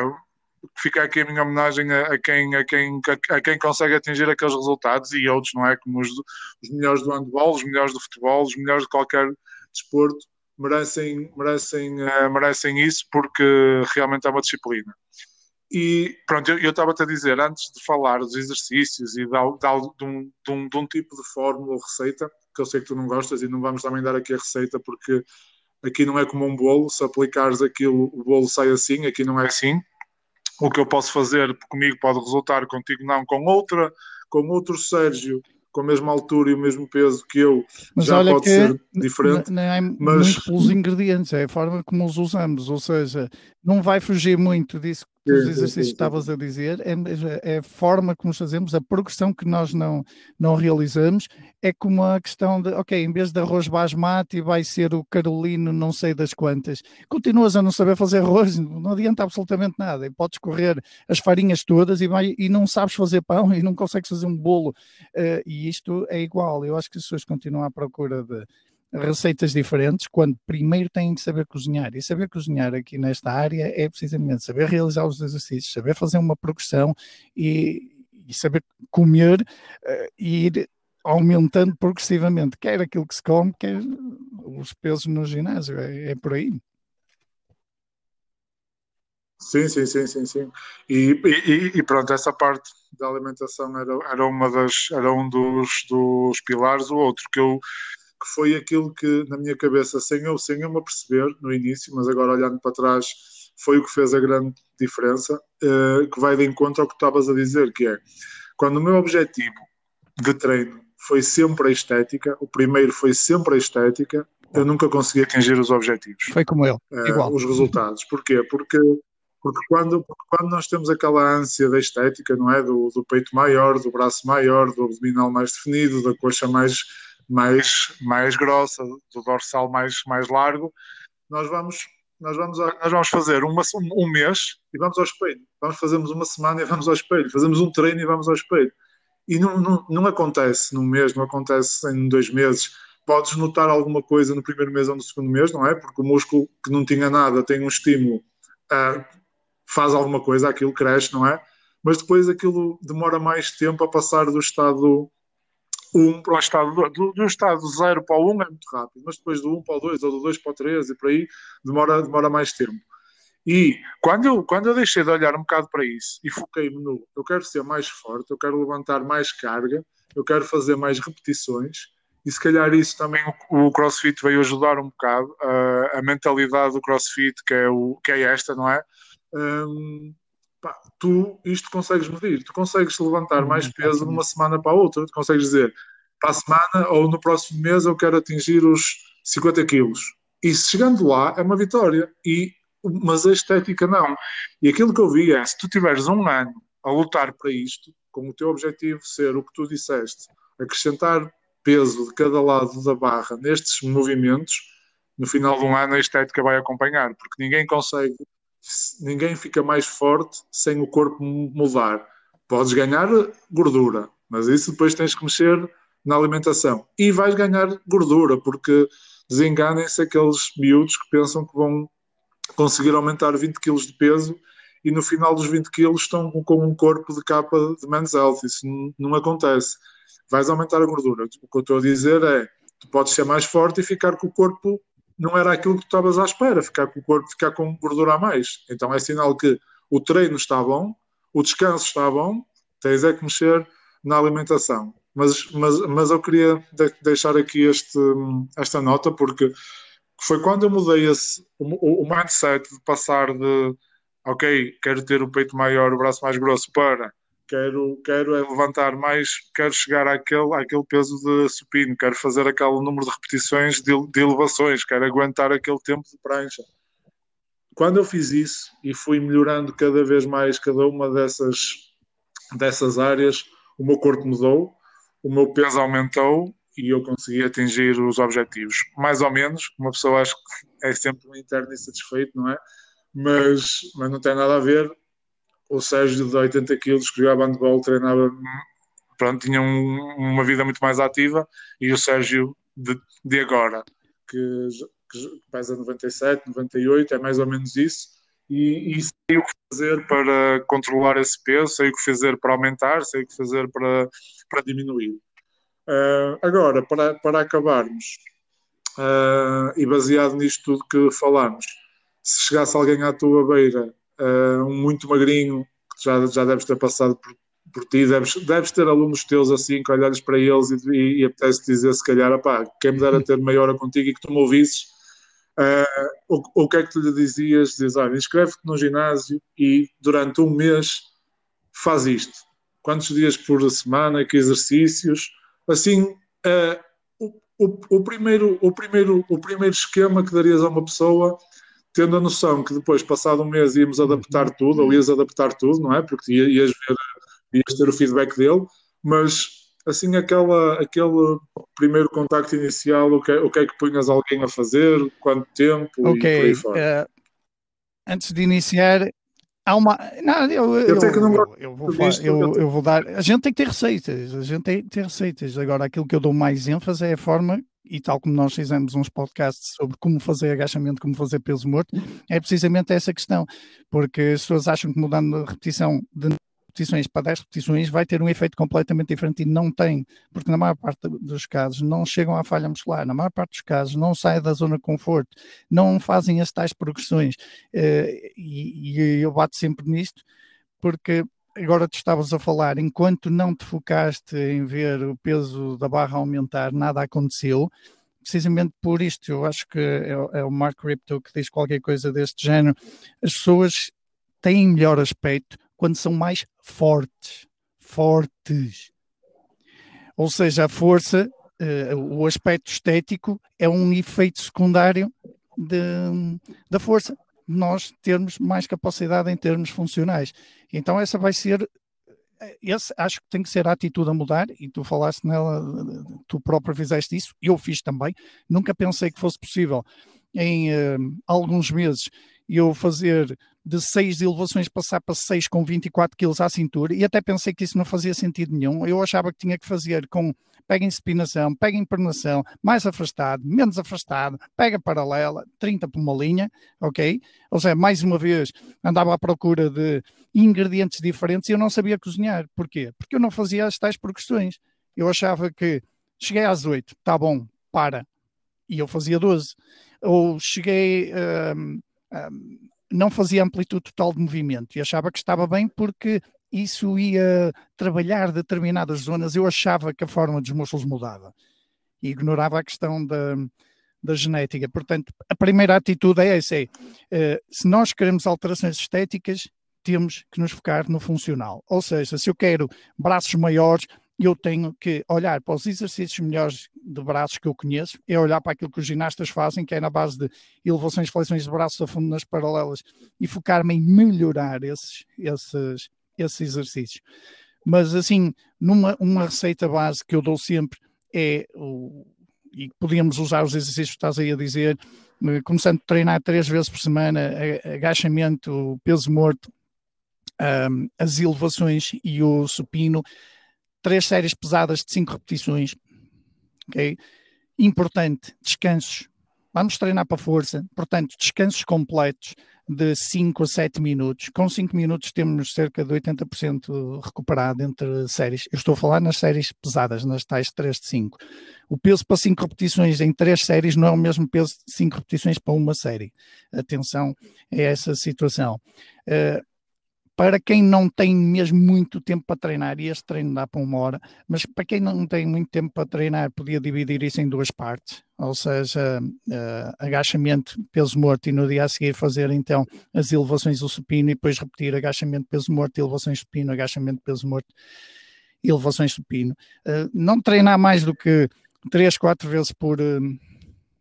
fica aqui a minha homenagem a, a quem, a, quem, a, a, quem consegue atingir aqueles resultados e outros, não é? Como os, os melhores do handball, os melhores do futebol, os melhores de qualquer desporto merecem, merecem, uh, merecem isso porque realmente é uma disciplina. E pronto, eu estava-te a dizer, antes de falar dos exercícios e de, de, de, um, de, um, de um tipo de fórmula ou receita, que eu sei que tu não gostas e não vamos também dar aqui a receita porque aqui não é como um bolo, se aplicares aquilo, o bolo sai assim, aqui não é assim. O que eu posso fazer comigo pode resultar, contigo não, com outra, com outro Sérgio com a mesma altura e o mesmo peso que eu, mas já pode ser diferente. Não é mas... muito pelos ingredientes, é a forma como os usamos, ou seja, não vai fugir muito disso que os exercícios que estavas a dizer, é, é a forma como fazemos, a progressão que nós não, não realizamos, é como a questão de, ok, em vez de arroz basmati vai ser o carolino não sei das quantas, continuas a não saber fazer arroz, não adianta absolutamente nada, e podes correr as farinhas todas e, vai, e não sabes fazer pão e não consegues fazer um bolo, uh, e isto é igual, eu acho que as pessoas continuam à procura de receitas diferentes, quando primeiro têm de saber cozinhar. E saber cozinhar aqui nesta área é precisamente saber realizar os exercícios, saber fazer uma progressão e, e saber comer uh, e ir aumentando progressivamente, quer aquilo que se come, quer os pesos no ginásio, é, é por aí. Sim, sim, sim, sim, sim. E, e, e, pronto, essa parte da alimentação era, era uma das era um dos, dos pilares. O outro que eu que foi aquilo que na minha cabeça, sem eu, sem eu me aperceber no início, mas agora olhando para trás, foi o que fez a grande diferença, uh, que vai de encontro ao que estavas a dizer, que é quando o meu objetivo de treino foi sempre a estética, o primeiro foi sempre a estética, eu nunca consegui atingir os objetivos. Foi como eu, uh, igual. Os resultados. Porquê? Porque porque quando, porque quando nós temos aquela ânsia da estética, não é? Do, do, peito maior, do braço maior, do abdominal mais definido, da coxa mais, mais, mais grossa, do dorsal mais, mais largo, nós vamos, nós vamos, nós vamos fazer uma, um mês e vamos ao espelho. Vamos fazermos uma semana e vamos ao espelho. Fazemos um treino e vamos ao espelho. E não, não, não acontece num mês, não acontece em dois meses. Podes notar alguma coisa no primeiro mês ou no segundo mês, não é? Porque o músculo que não tinha nada tem um estímulo uh, faz alguma coisa, aquilo cresce, não é? Mas depois aquilo demora mais tempo a passar do estado 1 para o estado do, do estado 0 para o 1 é muito rápido, mas depois do 1 para o 2 ou do 2 para o 3 e por aí demora, demora mais tempo. E quando eu, quando eu deixei de olhar um bocado para isso e foquei-me no eu quero ser mais forte, eu quero levantar mais carga, eu quero fazer mais repetições, e se calhar isso também o, o CrossFit veio ajudar um bocado, a, a mentalidade do CrossFit, que é, o, que é esta, não é? hum, pá, tu isto consegues medir, tu consegues levantar mais peso de uma semana para a outra, tu consegues dizer para a semana ou no próximo mês eu quero atingir os 50 quilos. E chegando lá é uma vitória. E, mas a estética não. E aquilo que eu vi é, se tu tiveres um ano a lutar para isto, com o teu objetivo ser o que tu disseste, acrescentar peso de cada lado da barra nestes movimentos, no final de um ano a estética vai acompanhar, porque ninguém consegue ninguém fica mais forte sem o corpo mudar. Podes ganhar gordura, mas isso depois tens que mexer na alimentação. E vais ganhar gordura, porque desenganem-se aqueles miúdos que pensam que vão conseguir aumentar 20 kg de peso e no final dos 20 kg estão com um corpo de capa de men's health. Isso não acontece. Vais aumentar a gordura. O que eu estou a dizer é, tu podes ser mais forte e ficar com o corpo não era aquilo que tu estavas à espera, ficar com o corpo, ficar com gordura a mais. Então é sinal que o treino está bom, o descanso está bom, tens é que mexer na alimentação. Mas, mas, mas eu queria de, deixar aqui este, esta nota, porque foi quando eu mudei esse, o, o mindset de passar de ok, quero ter o peito maior, o braço mais grosso para quero, quero é levantar mais, quero chegar àquele, àquele peso de supino, quero fazer aquele número de repetições de, de elevações, quero aguentar aquele tempo de prancha. Quando eu fiz isso e fui melhorando cada vez mais cada uma dessas, dessas áreas, o meu corpo mudou, o meu peso aumentou e eu consegui atingir os objetivos. Mais ou menos, uma pessoa acho que é sempre um interno insatisfeito, não é? Mas, mas não tem nada a ver o Sérgio de 80 quilos que jogava handball, treinava, pronto, tinha um, uma vida muito mais ativa, e o Sérgio de, de agora, que, que, pesa 97, 98, é mais ou menos isso, e, e sei o que fazer para controlar esse peso, sei o que fazer para aumentar, sei o que fazer para, para diminuir. Uh, agora, para, para acabarmos, uh, e baseado nisto tudo que falamos, se chegasse alguém à tua beira uh, um muito magrinho, que já, já deves ter passado por, por ti, deves, deves ter alunos teus assim, que olhares para eles e, e, e apetece dizer se calhar, opá, quem me dera ter meia hora contigo e que tu me ouvisses, uh, o, o que é que tu lhe dizias? Dizes, olha, inscreve-te no ginásio e durante um mês faz isto. Quantos dias por semana, que exercícios, assim, uh, o, o, o, primeiro, o, primeiro, o primeiro esquema que darias a uma pessoa tendo a noção que depois, passado um mês, íamos adaptar uhum. tudo, ou ias adaptar tudo, não é? Porque ias, ver, ias ter o feedback dele, mas assim, aquela, aquele primeiro contacto inicial, o que, é, o que é que punhas alguém a fazer, quanto tempo Ok, e por aí fora. Uh, antes de iniciar, há uma. Não, eu, eu, eu, eu, eu vou falar, eu, eu vou dar. A gente tem que ter receitas, a gente tem que ter receitas. Agora, aquilo que eu dou mais ênfase é a forma e tal como nós fizemos uns podcasts sobre como fazer agachamento, como fazer peso morto, é precisamente essa questão, porque as pessoas acham que mudando a repetição de repetições para 10 repetições vai ter um efeito completamente diferente e não tem, porque na maior parte dos casos não chegam à falha muscular, na maior parte dos casos não saem da zona de conforto, não fazem as tais progressões. Uh, e, e eu bato sempre nisto, porque agora tu estavas a falar, enquanto não te focaste em ver o peso da barra aumentar, nada aconteceu. Precisamente por isto, eu acho que é, é o Mark Ripto que diz qualquer coisa deste género. As pessoas têm melhor aspecto quando são mais fortes. Fortes. Ou seja, a força, uh, o aspecto estético é um efeito secundário de, da força nós termos mais capacidade em termos funcionais. Então, essa vai ser. Esse, acho que tem que ser a atitude a mudar, e tu falaste nela, tu próprio fizeste isso, eu fiz também. Nunca pensei que fosse possível em uh, alguns meses eu fazer de 6 de elevações passar para 6 com 24 quilos à cintura e até pensei que isso não fazia sentido nenhum. Eu achava que tinha que fazer com pega em supinação, pega em pernação, mais afastado, menos afastado, pega paralela, 30 por uma linha, ok? Ou seja, mais uma vez andava à procura de ingredientes diferentes e eu não sabia cozinhar. Porquê? Porque eu não fazia as tais progressões. Eu achava que cheguei às 8, tá bom, para. E eu fazia 12. Ou cheguei. Um, um, não fazia amplitude total de movimento e achava que estava bem porque isso ia trabalhar determinadas zonas. Eu achava que a forma dos músculos mudava e ignorava a questão da, da genética. Portanto, a primeira atitude é essa: é, uh, se nós queremos alterações estéticas, temos que nos focar no funcional. Ou seja, se eu quero braços maiores, eu tenho que olhar para os exercícios melhores de braços que eu conheço, é olhar para aquilo que os ginastas fazem, que é na base de elevações, flexões de braços a fundo nas paralelas, e focar-me em melhorar esses, esses, esses exercícios. Mas assim, numa uma receita base que eu dou sempre é o, e podíamos usar os exercícios que estás aí a dizer, eh, começando a treinar três vezes por semana, agachamento, peso morto, um, as elevações e o supino, três séries pesadas de cinco repetições. ok? Importante, descansos. Vamos treinar para força, portanto, descansos completos de 5 a 7 minutos. Com 5 minutos temos cerca de 80% recuperado entre séries. Eu estou a falar nas séries pesadas, nas tais 3 de 5. O peso para 5 repetições em 3 séries não é o mesmo peso de 5 repetições para uma série. Atenção a essa situação. Uh, para quem não tem mesmo muito tempo para treinar, e este treino dá para uma hora, mas para quem não tem muito tempo para treinar, podia dividir isso em duas partes, ou seja, uh, agachamento, peso morto, e no dia a seguir fazer então as elevações do supino, e depois repetir agachamento, peso morto, elevações supino, agachamento, peso morto, elevações supino. Uh, não treinar mais do que 3, 4 vezes por, uh,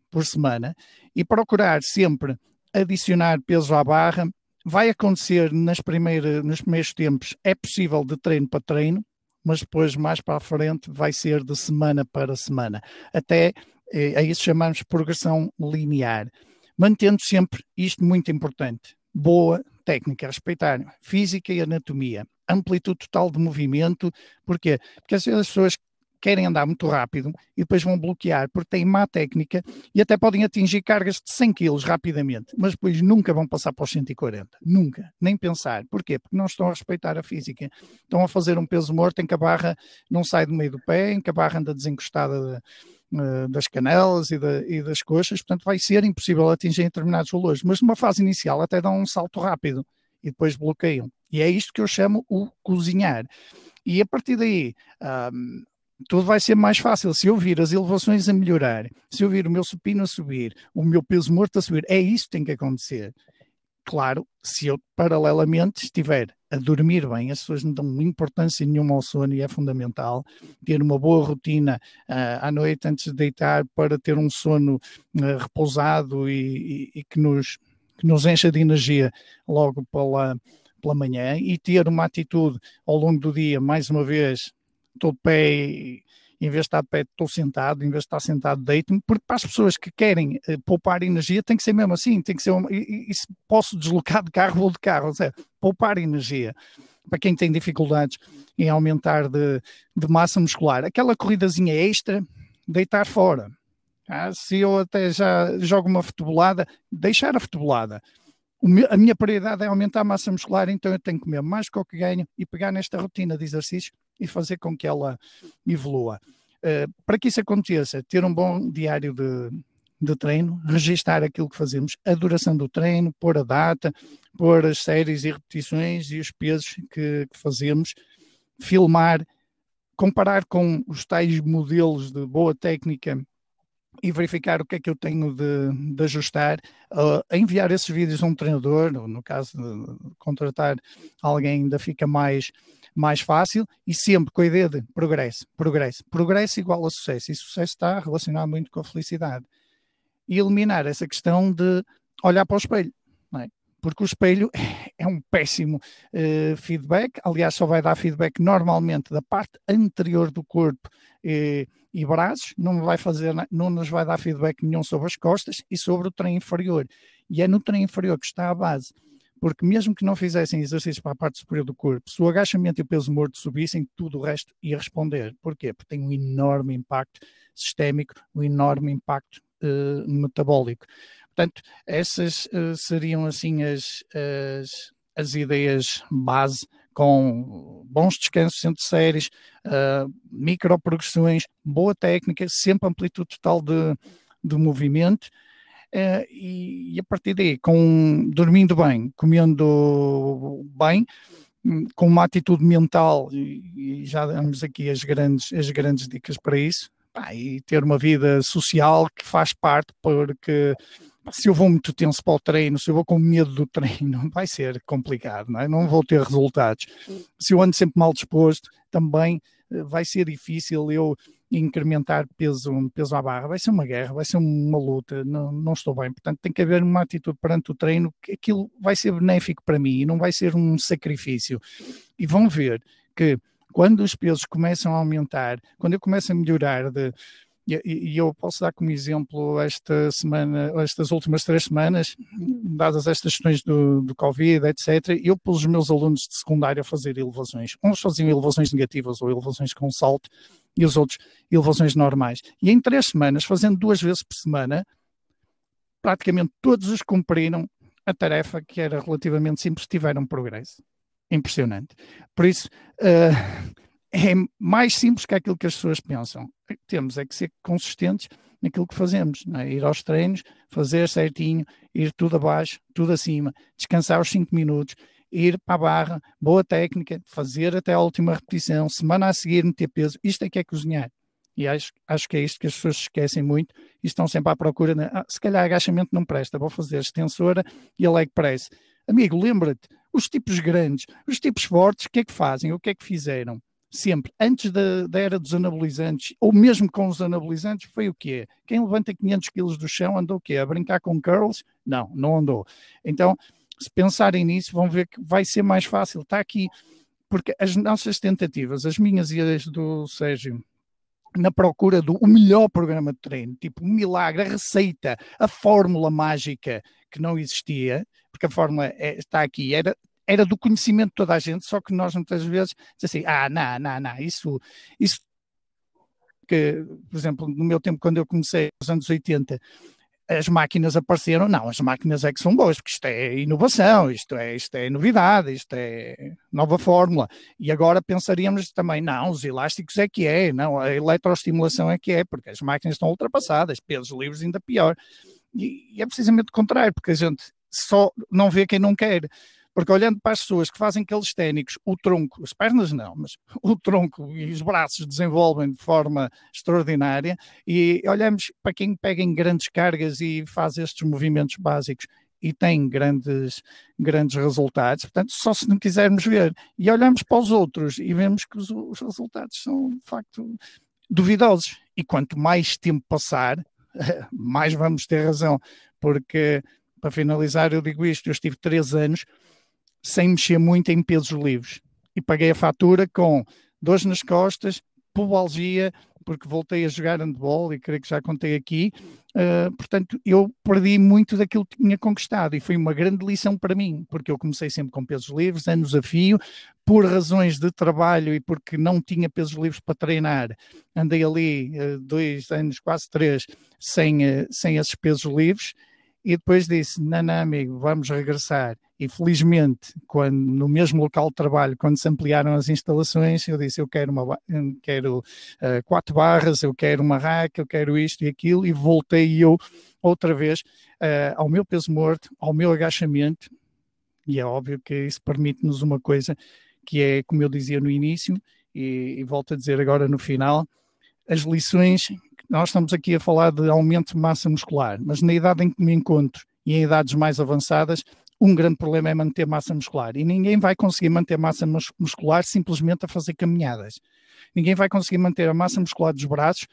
por semana, e procurar sempre adicionar peso à barra vai acontecer nas nos primeiros tempos, é possível de treino para treino, mas depois, mais para a frente, vai ser de semana para semana. Até é, a isso chamamos progressão linear. Mantendo sempre isto muito importante: boa técnica, respeitar física e anatomia, amplitude total de movimento. Porquê? Porque as pessoas querem andar muito rápido e depois vão bloquear porque têm má técnica e até podem atingir cargas de 100 kg rapidamente, mas depois nunca vão passar para os 140. Nunca. Nem pensar. Porquê? Porque não estão a respeitar a física. Estão a fazer um peso morto em que a barra não sai do meio do pé, em que a barra anda desencostada de, uh, das canelas e, de, e, das coxas, portanto vai ser impossível atingir determinados valores. Mas numa fase inicial até dão um salto rápido e depois bloqueiam. E é isto que eu chamo o cozinhar. E a partir daí, um, tudo vai ser mais fácil. Se eu vir as elevações a melhorar, se eu vir o meu supino a subir, o meu peso morto a subir, é isso que tem que acontecer. Claro, se eu paralelamente estiver a dormir bem, as pessoas não dão importância nenhuma ao sono e é fundamental ter uma boa rotina uh, à noite antes de deitar para ter um sono uh, repousado e, e, e, que, nos, que nos encha de energia logo pela, pela manhã e ter uma atitude ao longo do dia, mais uma vez, estou de pé em vez de estar de pé estou sentado, em vez de estar sentado deito-me, porque para as pessoas que querem uh, poupar energia tem que ser mesmo assim, tem que ser, uma, e, e, se posso deslocar de carro, vou de carro, ou seja, poupar energia. Para quem tem dificuldades em aumentar de, de massa muscular, aquela corridazinha extra, deitar fora. Ah, se eu até já jogo uma futebolada, deixar a futebolada a minha prioridade é aumentar a massa muscular, então eu tenho que comer mais do que ganho e pegar nesta rotina de exercício e fazer com que ela evolua. Uh, para que isso aconteça, ter um bom diário de, de treino, registar aquilo que fazemos, a duração do treino, pôr a data, pôr as séries e repetições e os pesos que, que fazemos, filmar, comparar com os tais modelos de boa técnica e verificar o que é que eu tenho de, de ajustar, uh, enviar esses vídeos a um treinador, no caso de contratar alguém ainda fica mais, mais fácil, e sempre com a ideia de progresso, progresso, progresso igual a sucesso, e sucesso está relacionado muito com a felicidade. E eliminar essa questão de olhar para o espelho, é? porque o espelho é um péssimo uh, feedback, aliás só vai dar feedback normalmente da parte anterior do corpo, uh, e braços, não, vai fazer, não nos vai dar feedback nenhum sobre as costas e sobre o trem inferior. E é no trem inferior que está a base. Porque mesmo que não fizessem exercícios para a parte superior do corpo, se o agachamento e o peso morto subissem, tudo o resto ia responder. Porquê? Porque tem um enorme impacto sistémico, um enorme impacto uh, metabólico. Portanto, essas uh, seriam assim as, as, as ideias base com bons descansos entre séries, uh, microprogressões, boa técnica, sempre amplitude total de, de movimento. Uh, e, e, a partir daí, com, dormindo bem, comendo bem, com uma atitude mental, e, e já damos aqui as grandes, as grandes dicas para isso, pá, e ter uma vida social que faz parte, porque se eu vou muito tenso para o treino, se eu vou com medo do treino, vai ser complicado, não é? Não vou ter resultados. Se eu ando sempre mal disposto, também eh, vai ser difícil eu incrementar peso, peso à barra. Vai ser uma guerra, vai ser uma luta, não, não estou bem. Portanto, tem que haver uma atitude perante o treino que aquilo vai ser benéfico para mim e não vai ser um sacrifício. E vão ver que quando os pesos começam a aumentar, quando eu começo a melhorar de e, eu posso dar como exemplo esta semana, estas últimas três semanas, dadas estas questões do, do Covid, etc., eu pus os meus alunos de secundário a fazer elevações. Uns faziam elevações negativas ou elevações com salto e os outros elevações normais. E em três semanas, fazendo duas vezes por semana, praticamente todos os cumpriram a tarefa que era relativamente simples, tiveram progresso. Impressionante. Por isso, uh, é mais simples que aquilo que as pessoas pensam. Temos é que ser consistentes naquilo que fazemos, é? ir aos treinos, fazer certinho, ir tudo abaixo, tudo acima, descansar os 5 minutos, ir para a barra, boa técnica, fazer até a última repetição, semana a seguir meter peso, isto é que é cozinhar. E acho, acho que é isto que as pessoas esquecem muito e estão sempre à procura de, ah, se calhar agachamento não presta, vou fazer extensora e a leg press. Amigo, lembra-te, os tipos grandes, os tipos fortes, o que é que fazem? O que é que fizeram? Sempre, antes da, da, era dos anabolizantes, ou mesmo com os anabolizantes, foi o quê? Quem levanta 500 quilos do chão andou o quê? A brincar com curls? Não, não andou. Então, se pensarem nisso, vão ver que vai ser mais fácil. Está aqui, porque as nossas tentativas, as minhas e as do Sérgio, na procura do melhor programa de treino, tipo milagre, a receita, a fórmula mágica que não existia, porque a fórmula é, está aqui, era era do conhecimento de toda a gente, só que nós muitas vezes dizemos assim, ah, não, não, não, isso, isso que, por exemplo, no meu tempo, quando eu comecei, nos anos 80, as máquinas apareceram, não, as máquinas é que são boas, porque isto é inovação, isto é, isto é novidade, isto é nova fórmula. E agora pensaríamos também, não, os elásticos é que é, não, a eletroestimulação é que é, porque as máquinas estão ultrapassadas, pesos livres ainda pior. E, e é precisamente o contrário, porque a gente só não vê quem não quer. Porque olhando para as pessoas que fazem aqueles técnicos, o tronco, as pernas não, mas o tronco e os braços desenvolvem de forma extraordinária e olhamos para quem pega em grandes cargas e faz estes movimentos básicos e tem grandes, grandes resultados. Portanto, só se não quisermos ver. E olhamos para os outros e vemos que os, os resultados são, de facto, duvidosos. E quanto mais tempo passar, mais vamos ter razão. Porque, para finalizar, eu digo isto: eu estive três anos sem mexer muito em pesos livres. E paguei a fatura com dores nas costas, pubalgia, porque voltei a jogar handball e creio que já contei aqui. Uh, portanto, eu perdi muito daquilo que tinha conquistado e foi uma grande lição para mim, porque eu comecei sempre com pesos livres, anos a fio, por razões de trabalho e porque não tinha pesos livres para treinar. Andei ali uh, dois anos, quase três, sem, uh, sem esses pesos livres e depois disse: Não, não, amigo, vamos regressar. E felizmente, quando, no mesmo local de trabalho, quando se ampliaram as instalações, eu disse: Eu quero, uma, quero uh, quatro barras, eu quero uma raca, eu quero isto e aquilo, e voltei eu outra vez uh, ao meu peso morto, ao meu agachamento, e é óbvio que isso permite-nos uma coisa que é, como eu dizia no início, e, e volto a dizer agora no final, as lições, nós estamos aqui a falar de aumento de massa muscular, mas na idade em que me encontro e em idades mais avançadas, um grande problema é manter massa muscular. E ninguém vai conseguir manter massa muscular simplesmente a fazer caminhadas. Ninguém vai conseguir manter a massa muscular dos braços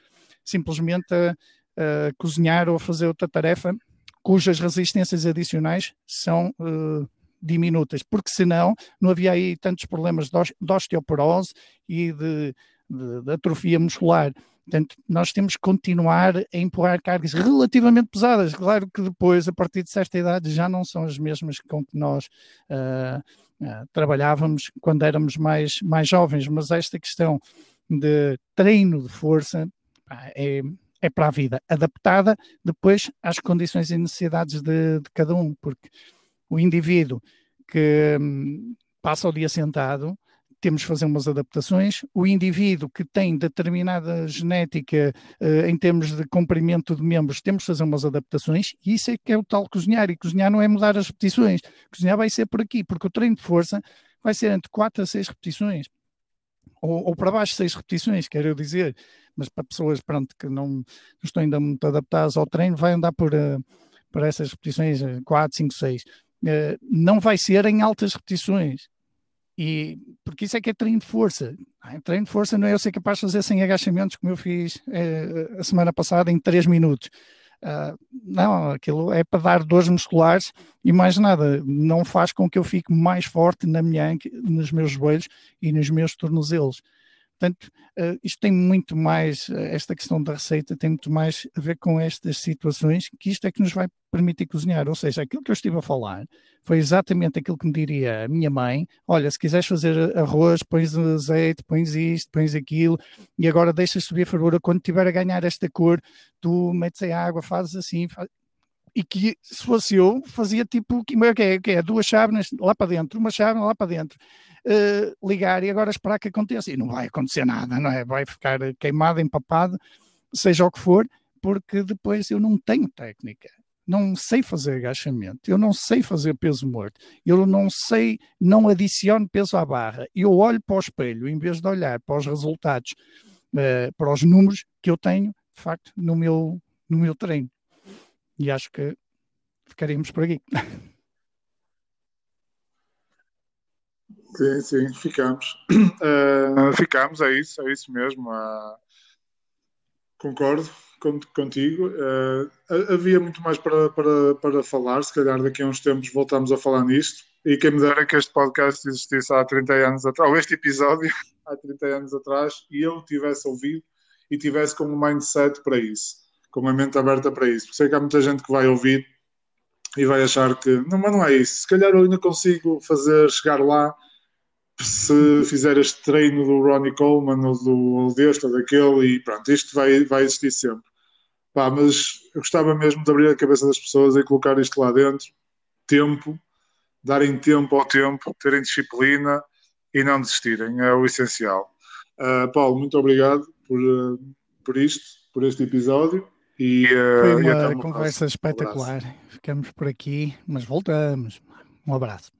simplesmente a, a cozinhar ou a fazer outra tarefa cujas resistências adicionais são uh, diminutas, porque senão não havia aí tantos problemas de osteoporose e de, de, de atrofia muscular. Portanto, nós temos que continuar a empurrar cargas relativamente pesadas. Claro que depois, a partir de certa idade, já não são as mesmas com que nós uh, uh, trabalhávamos quando éramos mais, mais jovens, mas esta questão de treino de força é, é para a vida, adaptada depois às condições e necessidades de, de cada um, porque o indivíduo que hum, passa o dia sentado, temos de fazer umas adaptações. O indivíduo que tem determinada genética uh, em termos de comprimento de membros, temos de fazer umas adaptações. E isso é que é o tal cozinhar. E cozinhar não é mudar as repetições. Cozinhar vai ser por aqui, porque o treino de força vai ser entre 4 a 6 repetições. Ou, ou para baixo, 6 repetições, quero dizer. Mas para pessoas pronto, que não, não estão ainda muito adaptadas ao treino, vai andar por, uh, por essas repetições 4, 5, 6 uh, não vai ser em altas repetições. E porque isso é que é treino de força. É? Treino de força não é eu ser capaz de fazer 100 agachamentos como eu fiz uh, a semana passada em 3 minutos. Uh, não, aquilo é para dar dores musculares e mais nada, não faz com que eu fique mais forte na minha, nos meus joelhos e nos meus tornozelos. Portanto, uh, isto tem muito mais, uh, esta questão da receita tem muito mais a ver com estas situações, que isto é que nos vai permitir cozinhar. Ou seja, aquilo que eu estive a falar foi exatamente aquilo que me diria a minha mãe: olha, se quiseres fazer arroz, pões azeite, pões isto, pões aquilo, e agora deixas subir a fervura. Quando tiver a ganhar esta cor, tu metes a água, fazes assim. Faz... E que se fosse eu, fazia tipo que é, que é duas chávenas lá para dentro, uma chave lá para dentro uh, ligar e agora esperar que aconteça. E não vai acontecer nada, não é? Vai ficar queimado, empapado, seja o que for, porque depois eu não tenho técnica. Não sei fazer agachamento, eu não sei fazer peso morto, eu não sei, não adiciono peso à barra. Eu olho para o espelho, em vez de olhar para os resultados, uh, para os números que eu tenho, de facto, no meu, no meu treino. E acho que ficaríamos por aqui. Sim, sim, ficamos. Uh, ficamos, é isso, é isso mesmo. Uh, concordo contigo. Uh, havia muito mais para, para, para falar, se calhar daqui a uns tempos voltamos a falar nisto. E quem me dera que este podcast existisse há 30 anos atrás, ou este episódio há 30 anos atrás, e eu tivesse ouvido e tivesse com um mindset para isso, com a mente aberta para isso. Sei que há muita gente que vai ouvir e vai achar que não, mas não é isso. Se calhar eu ainda consigo fazer chegar lá se fizer este treino do Ronnie Coleman ou, do, ou deste ou daquele e pronto, isto vai, vai existir sempre. Pá, mas eu gostava mesmo de abrir a cabeça das pessoas e colocar isto lá dentro. Tempo, darem tempo ao tempo, terem disciplina e não desistirem, é o essencial. Uh, Paulo, muito obrigado por, uh, por isto, por este episódio. E, uh, Foi uma, uma conversa espetacular. Um Ficamos por aqui, mas voltamos. Um abraço.